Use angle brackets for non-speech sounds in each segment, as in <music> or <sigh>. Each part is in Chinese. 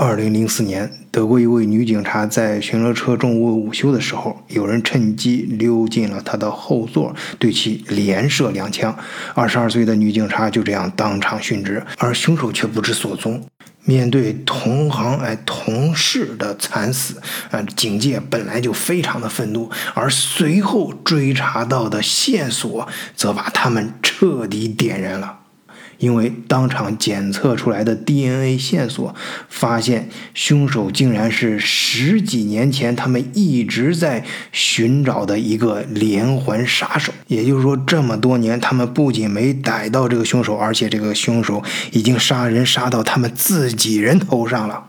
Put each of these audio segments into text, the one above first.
二零零四年，德国一位女警察在巡逻车中午午休的时候，有人趁机溜进了她的后座，对其连射两枪。二十二岁的女警察就这样当场殉职，而凶手却不知所踪。面对同行哎同事的惨死，啊，警界本来就非常的愤怒，而随后追查到的线索，则把他们彻底点燃了。因为当场检测出来的 DNA 线索，发现凶手竟然是十几年前他们一直在寻找的一个连环杀手。也就是说，这么多年，他们不仅没逮到这个凶手，而且这个凶手已经杀人杀到他们自己人头上了。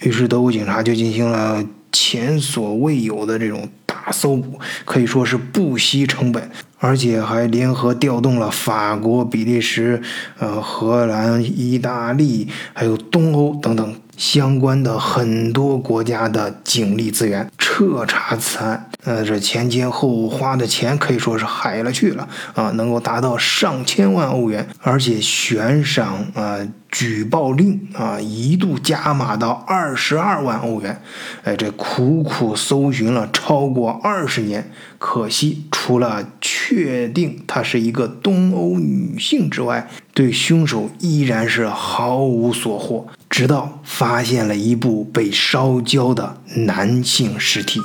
于是，德国警察就进行了前所未有的这种大搜捕，可以说是不惜成本。而且还联合调动了法国、比利时、呃、荷兰、意大利，还有东欧等等相关的很多国家的警力资源，彻查此案。呃，这前前后后花的钱可以说是海了去了啊，能够达到上千万欧元，而且悬赏啊。举报令啊，一度加码到二十二万欧元。哎，这苦苦搜寻了超过二十年，可惜除了确定她是一个东欧女性之外，对凶手依然是毫无所获。直到发现了一部被烧焦的男性尸体。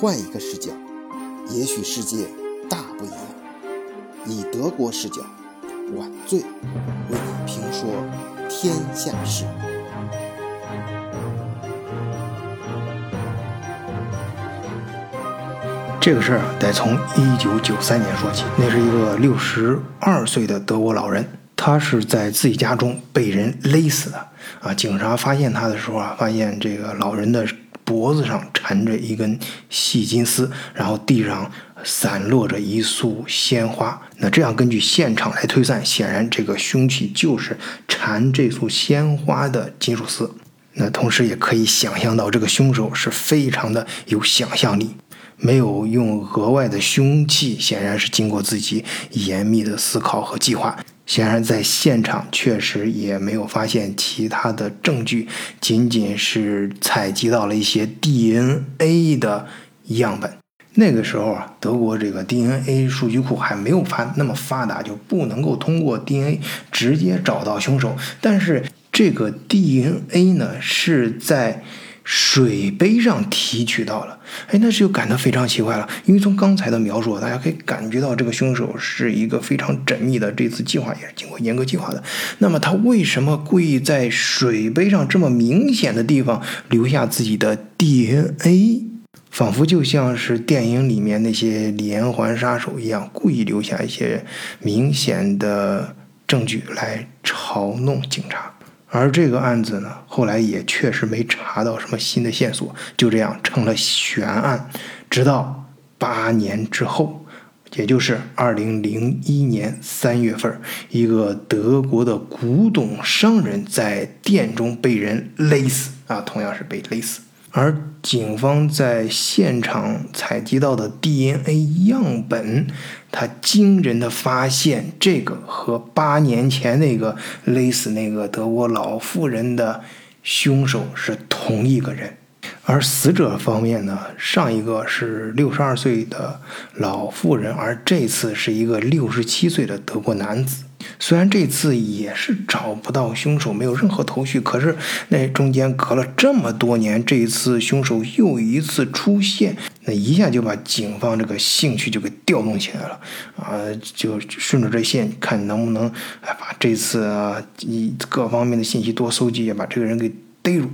换一个视角，也许世界大不一样。以德国视角。晚醉为你评说天下事。这个事儿啊，得从一九九三年说起。那是一个六十二岁的德国老人，他是在自己家中被人勒死的。啊，警察发现他的时候啊，发现这个老人的脖子上缠着一根细金丝，然后地上。散落着一束鲜花，那这样根据现场来推算，显然这个凶器就是缠这束鲜花的金属丝。那同时也可以想象到，这个凶手是非常的有想象力，没有用额外的凶器，显然是经过自己严密的思考和计划。显然在现场确实也没有发现其他的证据，仅仅是采集到了一些 DNA 的样本。那个时候啊，德国这个 DNA 数据库还没有发那么发达，就不能够通过 DNA 直接找到凶手。但是这个 DNA 呢，是在水杯上提取到了。哎，那就感到非常奇怪了，因为从刚才的描述，大家可以感觉到这个凶手是一个非常缜密的，这次计划也是经过严格计划的。那么他为什么故意在水杯上这么明显的地方留下自己的 DNA？仿佛就像是电影里面那些连环杀手一样，故意留下一些明显的证据来嘲弄警察。而这个案子呢，后来也确实没查到什么新的线索，就这样成了悬案。直到八年之后，也就是二零零一年三月份，一个德国的古董商人在店中被人勒死啊，同样是被勒死。而警方在现场采集到的 DNA 样本，他惊人的发现，这个和八年前那个勒死那个德国老妇人的凶手是同一个人。而死者方面呢，上一个是六十二岁的老妇人，而这次是一个六十七岁的德国男子。虽然这次也是找不到凶手，没有任何头绪，可是那中间隔了这么多年，这一次凶手又一次出现，那一下就把警方这个兴趣就给调动起来了啊！就顺着这线看能不能把这次啊以各方面的信息多搜集一下，把这个人给逮住。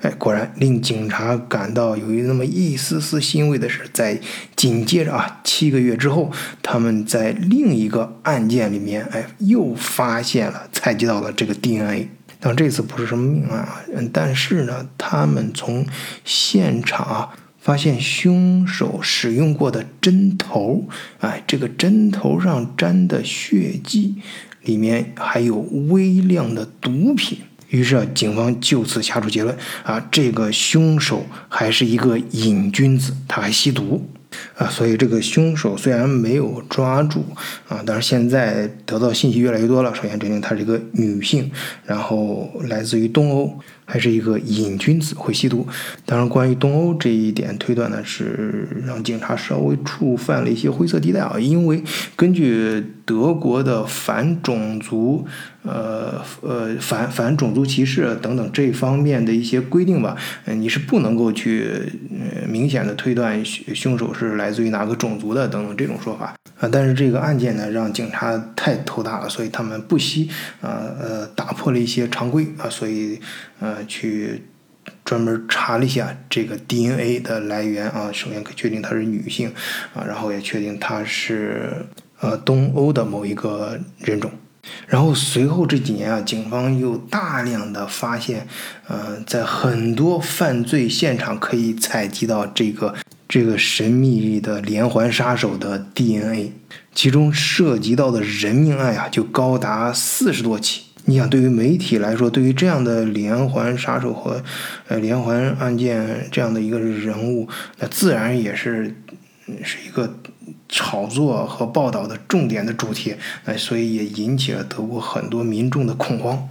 哎，果然令警察感到有那么一丝丝欣慰的是，在紧接着啊七个月之后，他们在另一个案件里面，哎，又发现了采集到了这个 DNA。但这次不是什么命案啊，但是呢，他们从现场啊发现凶手使用过的针头，哎，这个针头上沾的血迹里面还有微量的毒品。于是啊，警方就此下出结论啊，这个凶手还是一个瘾君子，他还吸毒啊，所以这个凶手虽然没有抓住啊，但是现在得到信息越来越多了。首先证明她是一个女性，然后来自于东欧还是一个瘾君子，会吸毒。当然，关于东欧这一点推断呢，是让警察稍微触犯了一些灰色地带啊。因为根据德国的反种族、呃呃反反种族歧视等等这方面的一些规定吧，你是不能够去呃明显的推断凶手是来自于哪个种族的等等这种说法啊。但是这个案件呢，让警察太头大了，所以他们不惜啊呃打破了一些常规啊，所以呃去专门查了一下这个 DNA 的来源啊。首先可确定她是女性啊，然后也确定她是。呃，东欧的某一个人种，然后随后这几年啊，警方又大量的发现，呃，在很多犯罪现场可以采集到这个这个神秘的连环杀手的 DNA，其中涉及到的人命案啊，就高达四十多起。你想，对于媒体来说，对于这样的连环杀手和呃连环案件这样的一个人物，那自然也是是一个。炒作和报道的重点的主题，哎，所以也引起了德国很多民众的恐慌，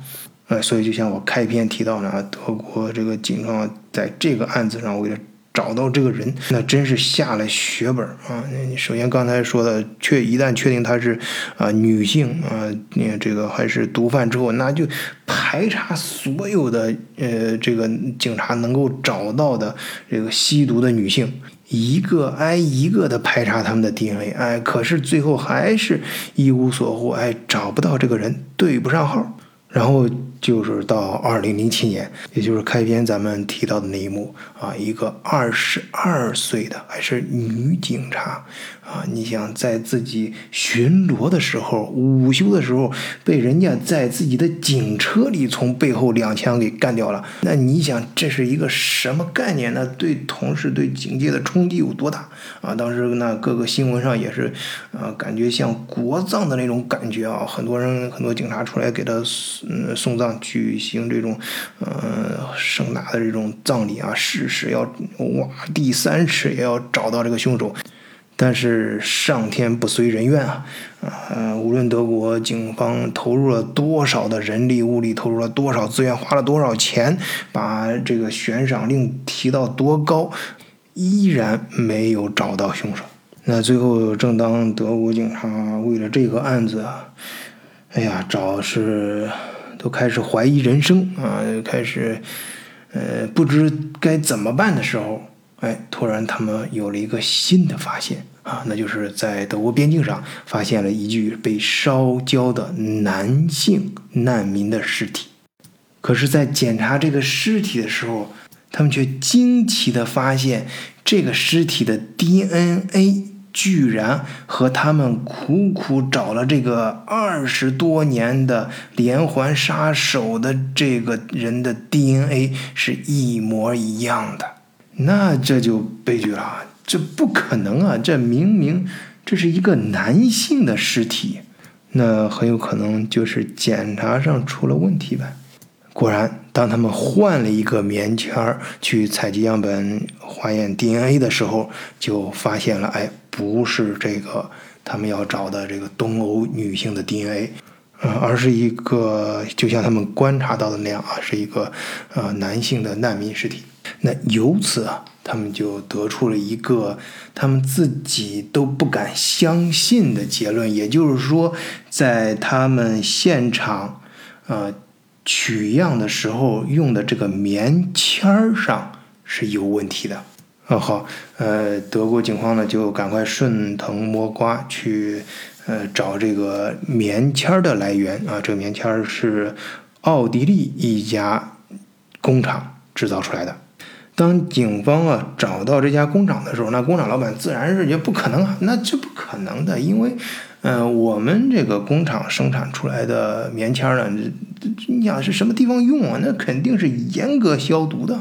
哎，所以就像我开篇提到的，德国这个警方在这个案子上为了找到这个人，那真是下了血本啊！首先刚才说的，确一旦确定她是啊女性啊，你这个还是毒贩之后，那就排查所有的呃这个警察能够找到的这个吸毒的女性。一个挨一个的排查他们的 DNA，哎，可是最后还是一无所获，哎，找不到这个人，对不上号。然后就是到二零零七年，也就是开篇咱们提到的那一幕啊，一个二十二岁的还是女警察啊，你想在自己巡逻的时候、午休的时候，被人家在自己的警车里从背后两枪给干掉了，那你想这是一个什么概念呢？对同事、对警界的冲击有多大啊？当时那各个新闻上也是啊，感觉像国葬的那种感觉啊，很多人、很多警察出来给他。嗯，送葬举行这种，呃，盛大的这种葬礼啊，誓死要挖地三尺也要找到这个凶手。但是上天不随人愿啊，啊，无论德国警方投入了多少的人力物力，投入了多少资源，花了多少钱，把这个悬赏令提到多高，依然没有找到凶手。那最后，正当德国警察为了这个案子。哎呀，找是都开始怀疑人生啊，开始呃不知该怎么办的时候，哎，突然他们有了一个新的发现啊，那就是在德国边境上发现了一具被烧焦的男性难民的尸体。可是，在检查这个尸体的时候，他们却惊奇的发现这个尸体的 DNA。居然和他们苦苦找了这个二十多年的连环杀手的这个人的 DNA 是一模一样的，那这就悲剧了，这不可能啊！这明明这是一个男性的尸体，那很有可能就是检查上出了问题呗。果然，当他们换了一个棉签儿去采集样本化验 DNA 的时候，就发现了，哎。不是这个他们要找的这个东欧女性的 DNA，呃，而是一个就像他们观察到的那样啊，是一个呃男性的难民尸体。那由此啊，他们就得出了一个他们自己都不敢相信的结论，也就是说，在他们现场呃取样的时候用的这个棉签儿上是有问题的。啊好，呃，德国警方呢就赶快顺藤摸瓜去，呃，找这个棉签的来源啊。这个棉签是奥地利一家工厂制造出来的。当警方啊找到这家工厂的时候，那工厂老板自然是觉得不可能啊，那这不可能的，因为，嗯，我们这个工厂生产出来的棉签呢，你想是什么地方用啊？那肯定是严格消毒的。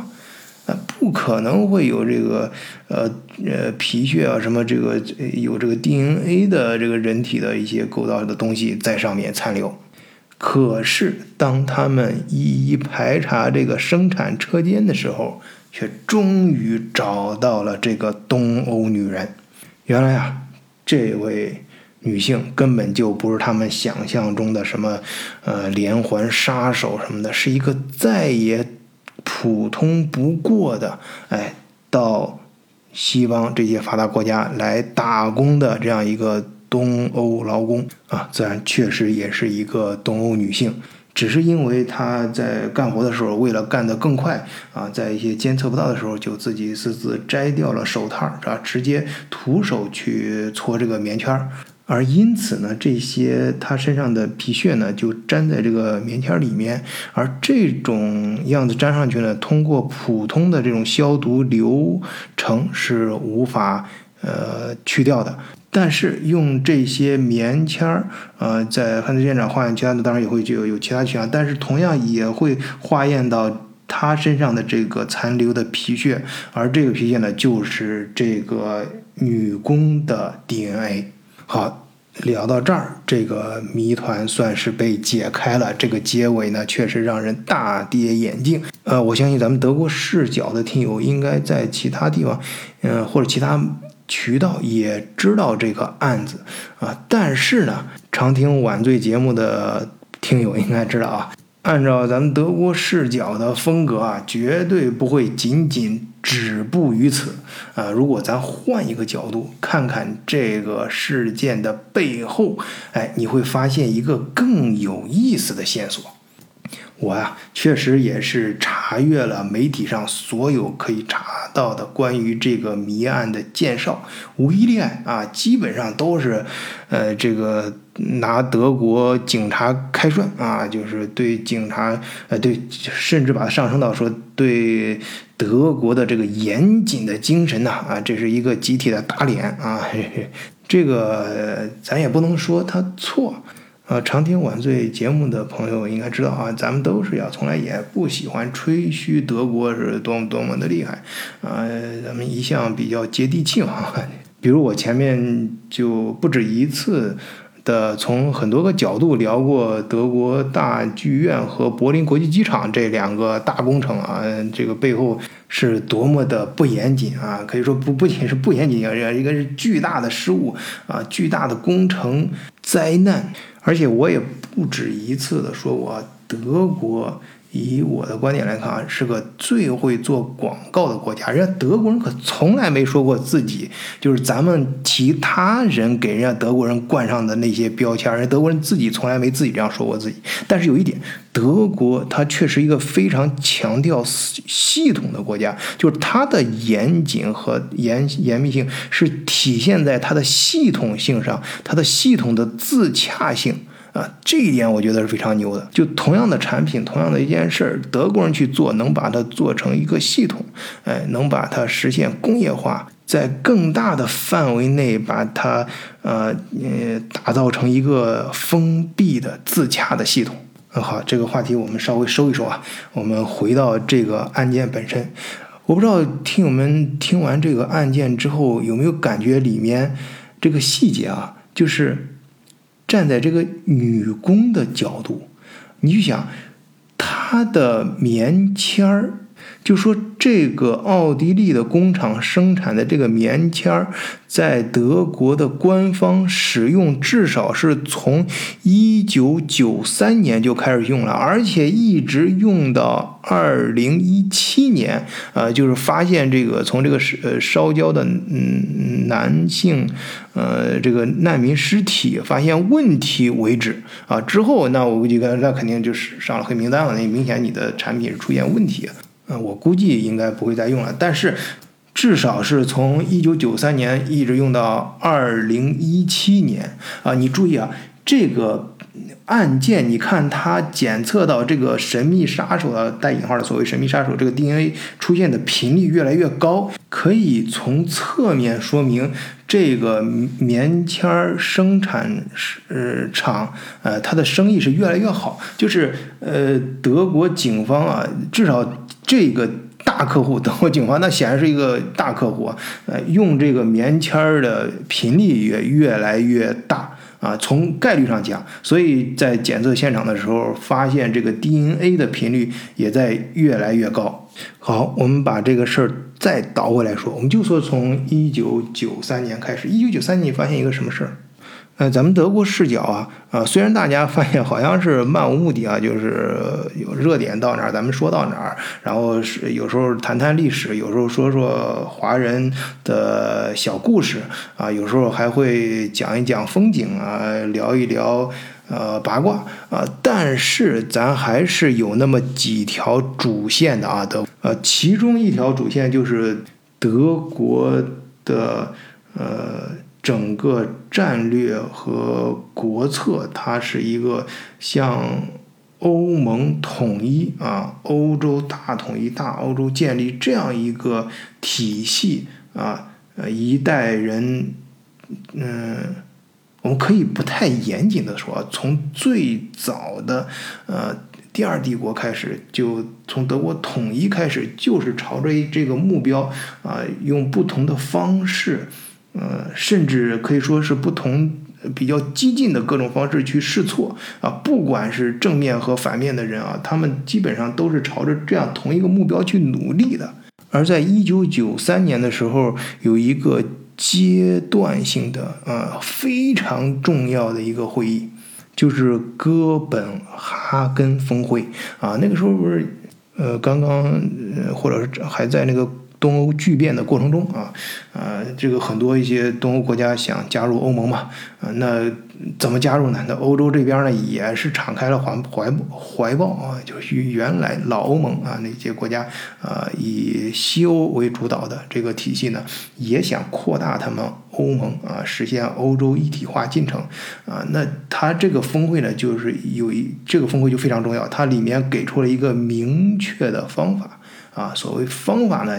可能会有这个，呃呃皮屑啊，什么这个有这个 DNA 的这个人体的一些构造的东西在上面残留。可是当他们一一排查这个生产车间的时候，却终于找到了这个东欧女人。原来啊，这位女性根本就不是他们想象中的什么呃连环杀手什么的，是一个再也。普通不过的，哎，到西方这些发达国家来打工的这样一个东欧劳工啊，自然确实也是一个东欧女性。只是因为他在干活的时候，为了干得更快啊，在一些监测不到的时候，就自己私自摘掉了手套，是吧？直接徒手去搓这个棉签儿，而因此呢，这些他身上的皮屑呢，就粘在这个棉签里面，而这种样子粘上去呢，通过普通的这种消毒流程是无法呃去掉的。但是用这些棉签儿，呃，在犯罪现场化验其他的，当然也会就有有其他取样，但是同样也会化验到他身上的这个残留的皮屑，而这个皮屑呢，就是这个女工的 DNA。好，聊到这儿，这个谜团算是被解开了。这个结尾呢，确实让人大跌眼镜。呃，我相信咱们德国视角的听友应该在其他地方，嗯，或者其他。渠道也知道这个案子啊，但是呢，常听晚醉节目的听友应该知道啊，按照咱们德国视角的风格啊，绝对不会仅仅止步于此啊。如果咱换一个角度看看这个事件的背后，哎，你会发现一个更有意思的线索。我呀，确实也是查阅了媒体上所有可以查到的关于这个谜案的介绍，无一例外啊，基本上都是，呃，这个拿德国警察开涮啊，就是对警察，呃，对，甚至把它上升到说对德国的这个严谨的精神呐，啊，这是一个集体的打脸啊，<laughs> 这个咱也不能说他错。呃，常听晚醉节目的朋友应该知道啊，咱们都是要从来也不喜欢吹嘘德国是多么多么的厉害，啊，咱们一向比较接地气嘛。<laughs> 比如我前面就不止一次的从很多个角度聊过德国大剧院和柏林国际机场这两个大工程啊，这个背后是多么的不严谨啊，可以说不不仅是不严谨啊，一个是巨大的失误啊，巨大的工程灾难。而且我也不止一次的说我，德国以我的观点来看啊，是个最会做广告的国家。人家德国人可从来没说过自己就是咱们其他人给人家德国人冠上的那些标签，人德国人自己从来没自己这样说过自己。但是有一点，德国它却是一个非常强调系统的国家，就是它的严谨和严严密性是体现在它的系统性上，它的系统的自洽性。啊，这一点我觉得是非常牛的。就同样的产品，同样的一件事儿，德国人去做，能把它做成一个系统，哎，能把它实现工业化，在更大的范围内把它呃呃打造成一个封闭的自洽的系统。很好，这个话题我们稍微收一收啊，我们回到这个案件本身。我不知道听友们听完这个案件之后有没有感觉里面这个细节啊，就是。站在这个女工的角度，你就想，她的棉签儿。就说这个奥地利的工厂生产的这个棉签儿，在德国的官方使用，至少是从一九九三年就开始用了，而且一直用到二零一七年，呃，就是发现这个从这个呃烧焦的嗯男性呃这个难民尸体发现问题为止啊。之后那我估计那肯定就是上了黑名单了，那明显你的产品出现问题。嗯，我估计应该不会再用了，但是至少是从一九九三年一直用到二零一七年啊！你注意啊，这个案件，你看它检测到这个神秘杀手的带引号的所谓神秘杀手这个 DNA 出现的频率越来越高，可以从侧面说明这个棉签生产呃厂呃它的生意是越来越好，就是呃德国警方啊，至少。这个大客户，德国警方那显然是一个大客户啊，呃，用这个棉签儿的频率也越来越大啊，从概率上讲，所以在检测现场的时候，发现这个 DNA 的频率也在越来越高。好，我们把这个事儿再倒回来说，我们就说从一九九三年开始，一九九三年你发现一个什么事儿？呃，咱们德国视角啊，啊，虽然大家发现好像是漫无目的啊，就是有热点到哪儿咱们说到哪儿，然后是有时候谈谈历史，有时候说说华人的小故事啊，有时候还会讲一讲风景啊，聊一聊呃八卦啊，但是咱还是有那么几条主线的啊，德呃，其中一条主线就是德国的呃。整个战略和国策，它是一个向欧盟统一啊，欧洲大统一、大欧洲建立这样一个体系啊，呃，一代人，嗯，我们可以不太严谨的说，从最早的呃第二帝国开始，就从德国统一开始，就是朝着这个目标啊，用不同的方式。呃，甚至可以说是不同比较激进的各种方式去试错啊，不管是正面和反面的人啊，他们基本上都是朝着这样同一个目标去努力的。而在一九九三年的时候，有一个阶段性的啊非常重要的一个会议，就是哥本哈根峰会啊。那个时候不是呃刚刚或者是还在那个。东欧巨变的过程中啊，啊，这个很多一些东欧国家想加入欧盟嘛，啊，那怎么加入呢？那欧洲这边呢也是敞开了怀怀怀抱啊，就是原来老欧盟啊那些国家啊，以西欧为主导的这个体系呢，也想扩大他们欧盟啊，实现欧洲一体化进程啊。那它这个峰会呢，就是有一这个峰会就非常重要，它里面给出了一个明确的方法。啊，所谓方法呢，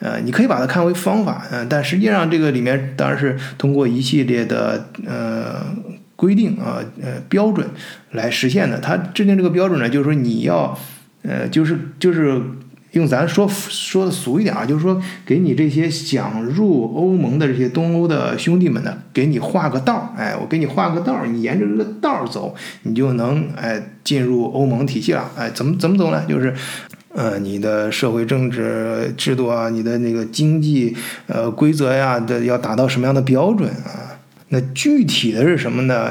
呃，你可以把它看为方法，嗯，但实际上这个里面当然是通过一系列的呃规定啊，呃标准来实现的。它制定这个标准呢，就是说你要，呃，就是就是用咱说说的俗一点啊，就是说给你这些想入欧盟的这些东欧的兄弟们呢，给你画个道儿，哎，我给你画个道儿，你沿着这个道儿走，你就能哎进入欧盟体系了，哎，怎么怎么走呢？就是。呃，你的社会政治制度啊，你的那个经济呃规则呀的要达到什么样的标准啊？那具体的是什么呢？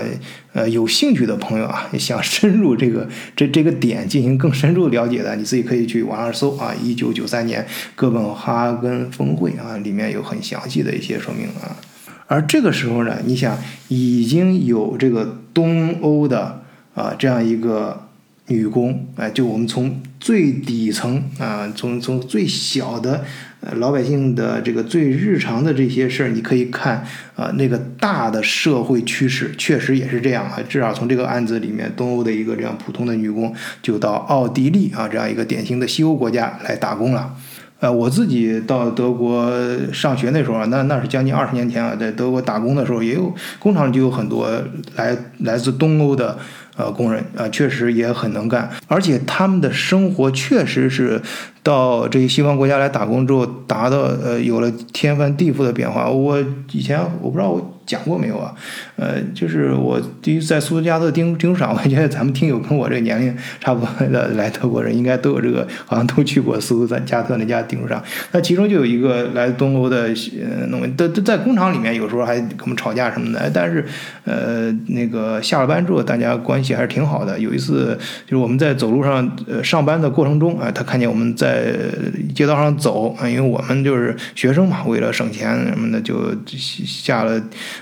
呃，有兴趣的朋友啊，<laughs> 想深入这个这这个点进行更深入了解的，你自己可以去网上搜啊，一九九三年哥本哈根峰会啊，里面有很详细的一些说明啊。而这个时候呢，你想已经有这个东欧的啊这样一个。女工，哎，就我们从最底层啊，从从最小的呃老百姓的这个最日常的这些事儿，你可以看啊，那个大的社会趋势确实也是这样啊。至少从这个案子里面，东欧的一个这样普通的女工，就到奥地利啊这样一个典型的西欧国家来打工了。呃，我自己到德国上学那时候啊，那那是将近二十年前啊，在德国打工的时候，也有工厂就有很多来来自东欧的。呃，工人啊，确实也很能干，而且他们的生活确实是到这些西方国家来打工之后，达到呃有了天翻地覆的变化。我以前我不知道我。讲过没有啊？呃，就是我第一在苏斯加特丁丁书上，我觉得咱们听友跟我这个年龄差不多的来德国人，应该都有这个，好像都去过苏斯加特那家钉书上。那其中就有一个来东欧的呃农民，在在工厂里面有时候还跟我们吵架什么的。但是呃，那个下了班之后，大家关系还是挺好的。有一次就是我们在走路上呃上班的过程中，啊，他看见我们在呃街道上走，啊，因为我们就是学生嘛，为了省钱什么的，就下了。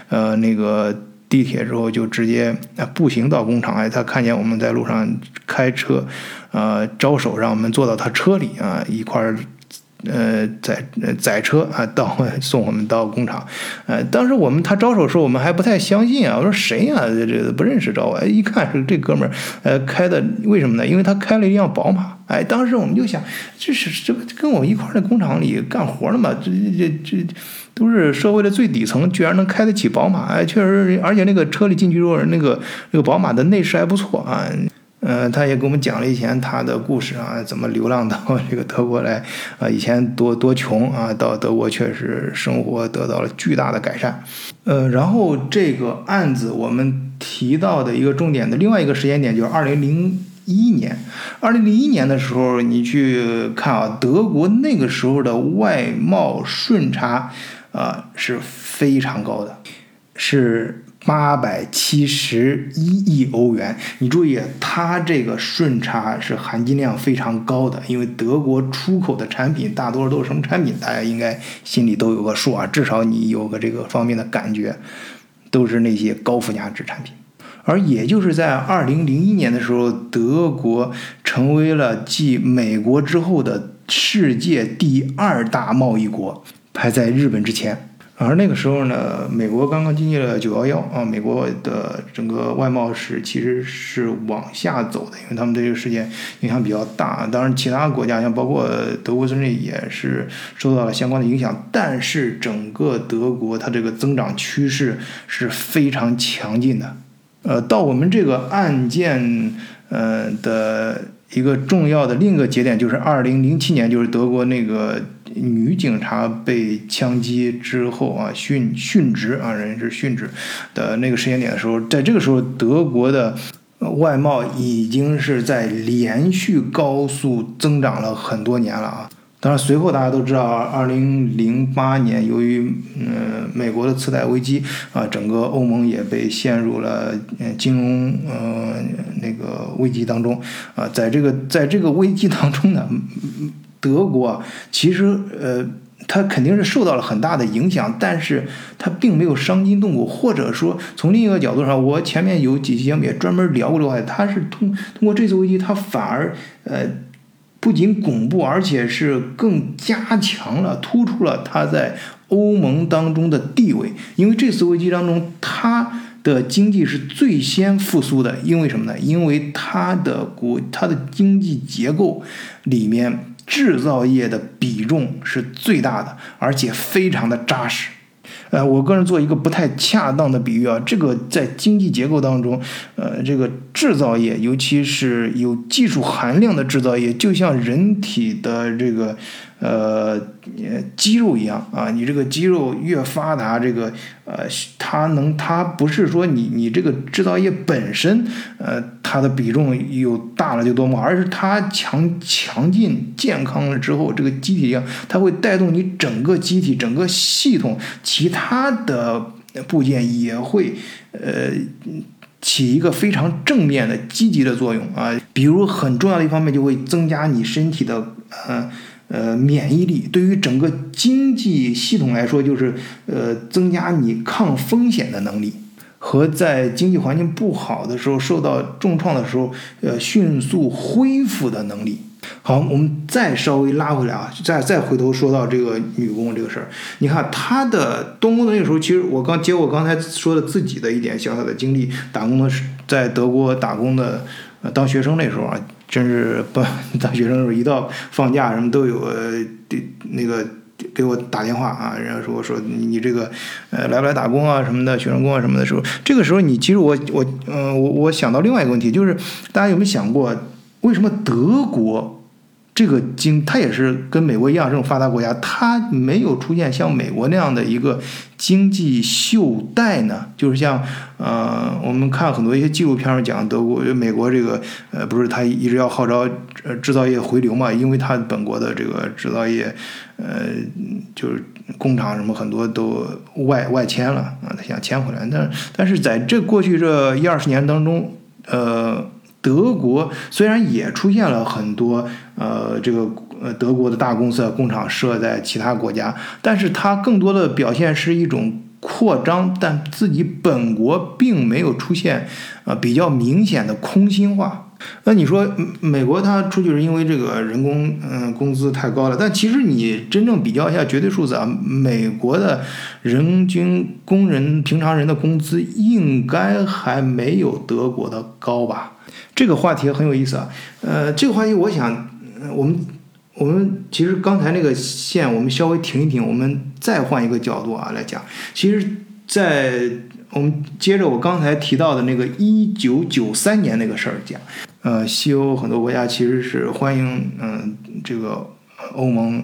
呃，那个地铁之后就直接步行到工厂，哎，他看见我们在路上开车，呃，招手让我们坐到他车里啊，一块儿。呃，载呃载车啊，到送我们到工厂。呃，当时我们他招手的时候，我们还不太相信啊。我说谁呀？这这不认识招我。哎，一看是这哥们儿，呃，开的为什么呢？因为他开了一辆宝马。哎，当时我们就想，这是这跟我一块在工厂里干活的嘛？这这这都是社会的最底层，居然能开得起宝马。哎，确实，而且那个车里进去之后，那个那个宝马的内饰还不错啊。呃，他也给我们讲了以前他的故事啊，怎么流浪到 <laughs> 这个德国来啊？以前多多穷啊，到德国确实生活得到了巨大的改善。呃，然后这个案子我们提到的一个重点的另外一个时间点就是二零零一年。二零零一年的时候，你去看啊，德国那个时候的外贸顺差啊是非常高的，是。八百七十一亿欧元。你注意，它这个顺差是含金量非常高的，因为德国出口的产品大多数都是什么产品？大家应该心里都有个数啊，至少你有个这个方面的感觉，都是那些高附加值产品。而也就是在二零零一年的时候，德国成为了继美国之后的世界第二大贸易国，排在日本之前。而那个时候呢，美国刚刚经历了九幺幺啊，美国的整个外贸史其实是往下走的，因为他们对这个事件影响比较大。当然，其他国家像包括德国，甚至也是受到了相关的影响。但是，整个德国它这个增长趋势是非常强劲的。呃，到我们这个案件，呃的一个重要的另一个节点，就是二零零七年，就是德国那个女警察被枪击之后啊，殉殉职啊，人是殉职的那个时间点的时候，在这个时候，德国的外贸已经是在连续高速增长了很多年了啊。当然，随后大家都知道，二零零八年由于嗯美国的次贷危机啊，整个欧盟也被陷入了金融呃那个危机当中啊。在这个在这个危机当中呢，德国其实呃它肯定是受到了很大的影响，但是它并没有伤筋动骨，或者说从另一个角度上，我前面有几期节目也专门聊过这个话，它是通通过这次危机，它反而呃。不仅巩固，而且是更加强了、突出了它在欧盟当中的地位。因为这次危机当中，它的经济是最先复苏的。因为什么呢？因为它的国、它的经济结构里面制造业的比重是最大的，而且非常的扎实。呃，我个人做一个不太恰当的比喻啊，这个在经济结构当中，呃，这个制造业，尤其是有技术含量的制造业，就像人体的这个。呃，肌肉一样啊，你这个肌肉越发达，这个呃，它能，它不是说你你这个制造业本身，呃，它的比重有大了就多么，而是它强强劲健康了之后，这个机体一样，它会带动你整个机体整个系统，其他的部件也会呃起一个非常正面的积极的作用啊，比如很重要的一方面就会增加你身体的呃。呃，免疫力对于整个经济系统来说，就是呃增加你抗风险的能力，和在经济环境不好的时候受到重创的时候，呃迅速恢复的能力。好，我们再稍微拉回来啊，再再回头说到这个女工这个事儿。你看她的东工的那个时候，其实我刚接我刚才说的自己的一点小小的经历，打工的时在德国打工的，呃当学生那时候啊。真是不，大学生时候一到放假什么都有呃，那个给我打电话啊，人家说说你这个呃来不来打工啊什么的，学生工啊什么的时候，这个时候你其实我我嗯我我想到另外一个问题，就是大家有没有想过，为什么德国？这个经，它也是跟美国一样这种发达国家，它没有出现像美国那样的一个经济袖带呢。就是像，呃，我们看很多一些纪录片上讲德国、美国这个，呃，不是他一直要号召呃制造业回流嘛？因为它本国的这个制造业，呃，就是工厂什么很多都外外迁了啊，他想迁回来。但但是在这过去这一二十年当中，呃。德国虽然也出现了很多呃，这个呃德国的大公司工厂设在其他国家，但是它更多的表现是一种扩张，但自己本国并没有出现呃比较明显的空心化。那你说美国它出去是因为这个人工嗯工资太高了，但其实你真正比较一下绝对数字啊，美国的人均工人平常人的工资应该还没有德国的高吧？这个话题很有意思啊，呃，这个话题我想，我们我们其实刚才那个线我们稍微停一停，我们再换一个角度啊来讲。其实，在我们接着我刚才提到的那个一九九三年那个事儿讲，呃，西欧很多国家其实是欢迎嗯这个欧盟。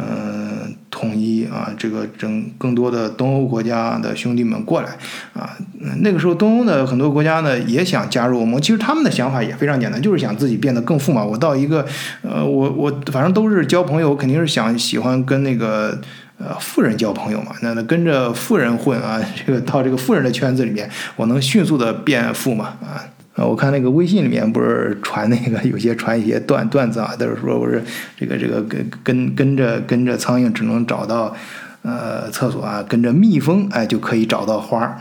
嗯，统一啊，这个整更多的东欧国家的兄弟们过来啊，那个时候东欧的很多国家呢也想加入我们，其实他们的想法也非常简单，就是想自己变得更富嘛。我到一个，呃，我我反正都是交朋友，肯定是想喜欢跟那个呃富人交朋友嘛，那那跟着富人混啊，这个到这个富人的圈子里面，我能迅速的变富嘛啊。啊，我看那个微信里面不是传那个有些传一些段段子啊，都是说不是这个这个跟跟跟着跟着苍蝇只能找到呃厕所啊，跟着蜜蜂哎就可以找到花儿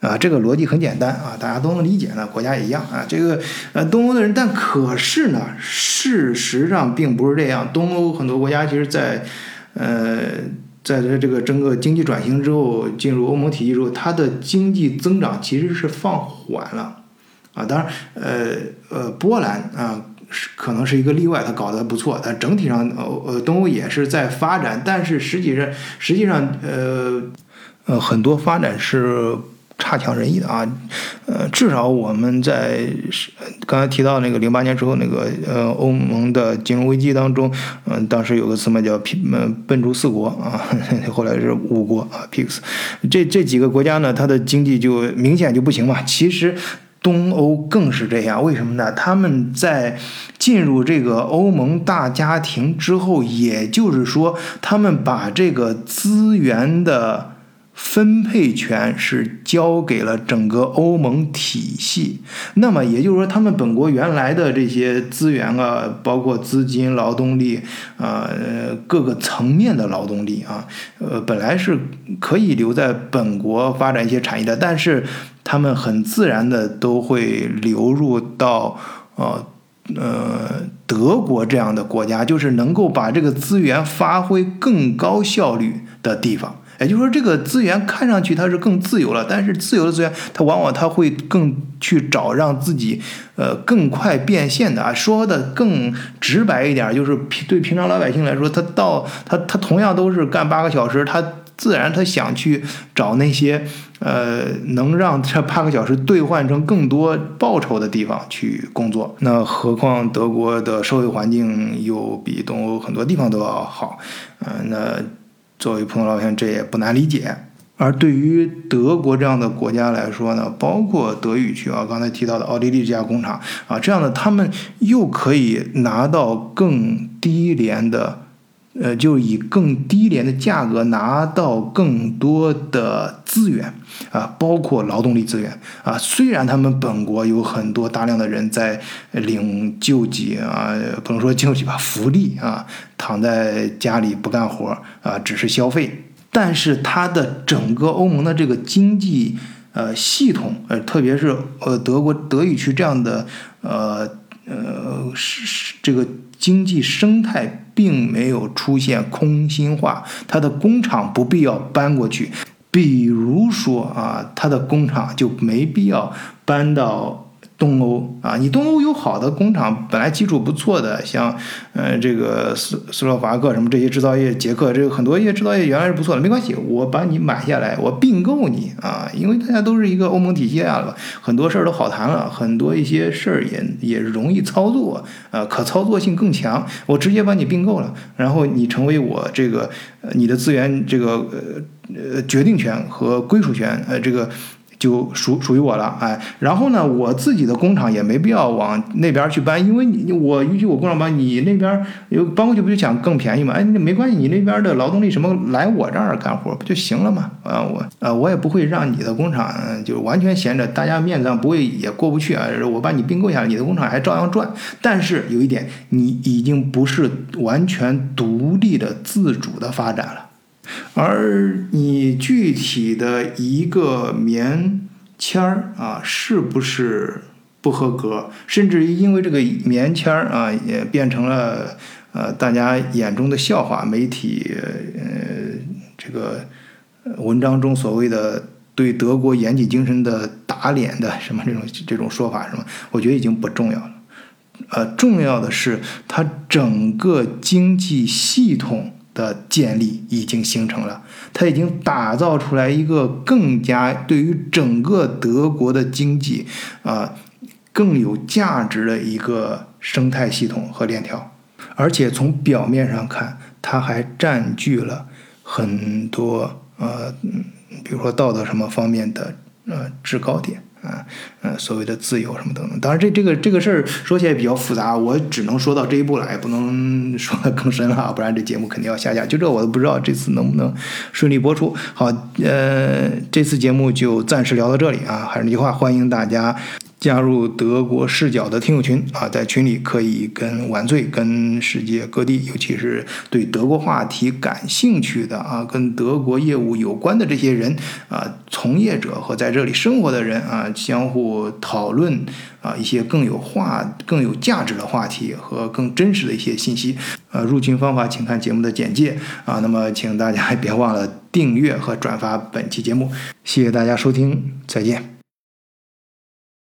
啊，这个逻辑很简单啊，大家都能理解呢。国家也一样啊，这个呃东欧的人，但可是呢，事实上并不是这样。东欧很多国家其实，在呃在这这个整个经济转型之后，进入欧盟体系之后，它的经济增长其实是放缓了。啊，当然，呃呃，波兰啊是可能是一个例外，它搞得不错，但整体上，呃呃，东欧也是在发展，但是实际上，实际上，呃呃，很多发展是差强人意的啊，呃，至少我们在刚才提到那个零八年之后那个呃欧盟的金融危机当中，嗯，当时有个词嘛叫“拼嗯笨猪四国”啊，<laughs> 后来是五国啊，PIGS，这这几个国家呢，它的经济就明显就不行嘛，其实。东欧更是这样，为什么呢？他们在进入这个欧盟大家庭之后，也就是说，他们把这个资源的分配权是交给了整个欧盟体系。那么也就是说，他们本国原来的这些资源啊，包括资金、劳动力啊，各个层面的劳动力啊，呃，本来是可以留在本国发展一些产业的，但是。他们很自然的都会流入到呃呃德国这样的国家，就是能够把这个资源发挥更高效率的地方。也就是说，这个资源看上去它是更自由了，但是自由的资源它往往它会更去找让自己呃更快变现的啊。说的更直白一点，就是平对平常老百姓来说，他到他他同样都是干八个小时，他。自然，他想去找那些，呃，能让这八个小时兑换成更多报酬的地方去工作。那何况德国的社会环境又比东欧很多地方都要好，嗯，那作为普通老百姓，这也不难理解。而对于德国这样的国家来说呢，包括德语区啊，刚才提到的奥地利这家工厂啊，这样的他们又可以拿到更低廉的。呃，就以更低廉的价格拿到更多的资源啊，包括劳动力资源啊。虽然他们本国有很多大量的人在领救济啊，不能说救济吧，福利啊，躺在家里不干活啊，只是消费。但是它的整个欧盟的这个经济呃系统，呃，特别是呃德国德语区这样的呃呃是是这个。经济生态并没有出现空心化，它的工厂不必要搬过去，比如说啊，它的工厂就没必要搬到。东欧啊，你东欧有好的工厂，本来基础不错的，像，呃，这个斯斯洛伐克什么这些制造业，捷克这个很多一些制造业原来是不错的，没关系，我把你买下来，我并购你啊，因为大家都是一个欧盟体系下了，很多事儿都好谈了，很多一些事儿也也容易操作，呃，可操作性更强，我直接把你并购了，然后你成为我这个呃你的资源这个呃呃决定权和归属权，呃，这个。就属属于我了，哎，然后呢，我自己的工厂也没必要往那边去搬，因为你我允许我工厂搬，你那边有搬过去不就想更便宜吗？哎，那没关系，你那边的劳动力什么来我这儿干活不就行了吗？啊，我啊，我也不会让你的工厂就完全闲着，大家面子上不会也过不去啊。我把你并购下来，你的工厂还照样赚。但是有一点，你已经不是完全独立的自主的发展了。而你具体的一个棉签儿啊，是不是不合格？甚至于因为这个棉签儿啊，也变成了呃大家眼中的笑话。媒体呃这个文章中所谓的对德国严谨精神的打脸的什么这种这种说法，什么？我觉得已经不重要了。呃，重要的是它整个经济系统。的建立已经形成了，它已经打造出来一个更加对于整个德国的经济啊更有价值的一个生态系统和链条，而且从表面上看，它还占据了很多呃，比如说道德什么方面的呃制高点。啊，嗯，所谓的自由什么等等。当然，这这个这个事儿说起来比较复杂，我只能说到这一步了，也不能 <laughs> 说的更深了，不然这节目肯定要下架。就这我都不知道这次能不能顺利播出。好，呃，这次节目就暂时聊到这里啊，还是那句话，欢迎大家。加入德国视角的听友群啊，在群里可以跟晚醉、跟世界各地，尤其是对德国话题感兴趣的啊，跟德国业务有关的这些人啊，从业者和在这里生活的人啊，相互讨论啊一些更有话、更有价值的话题和更真实的一些信息。呃，入群方法请看节目的简介啊。那么，请大家别忘了订阅和转发本期节目，谢谢大家收听，再见。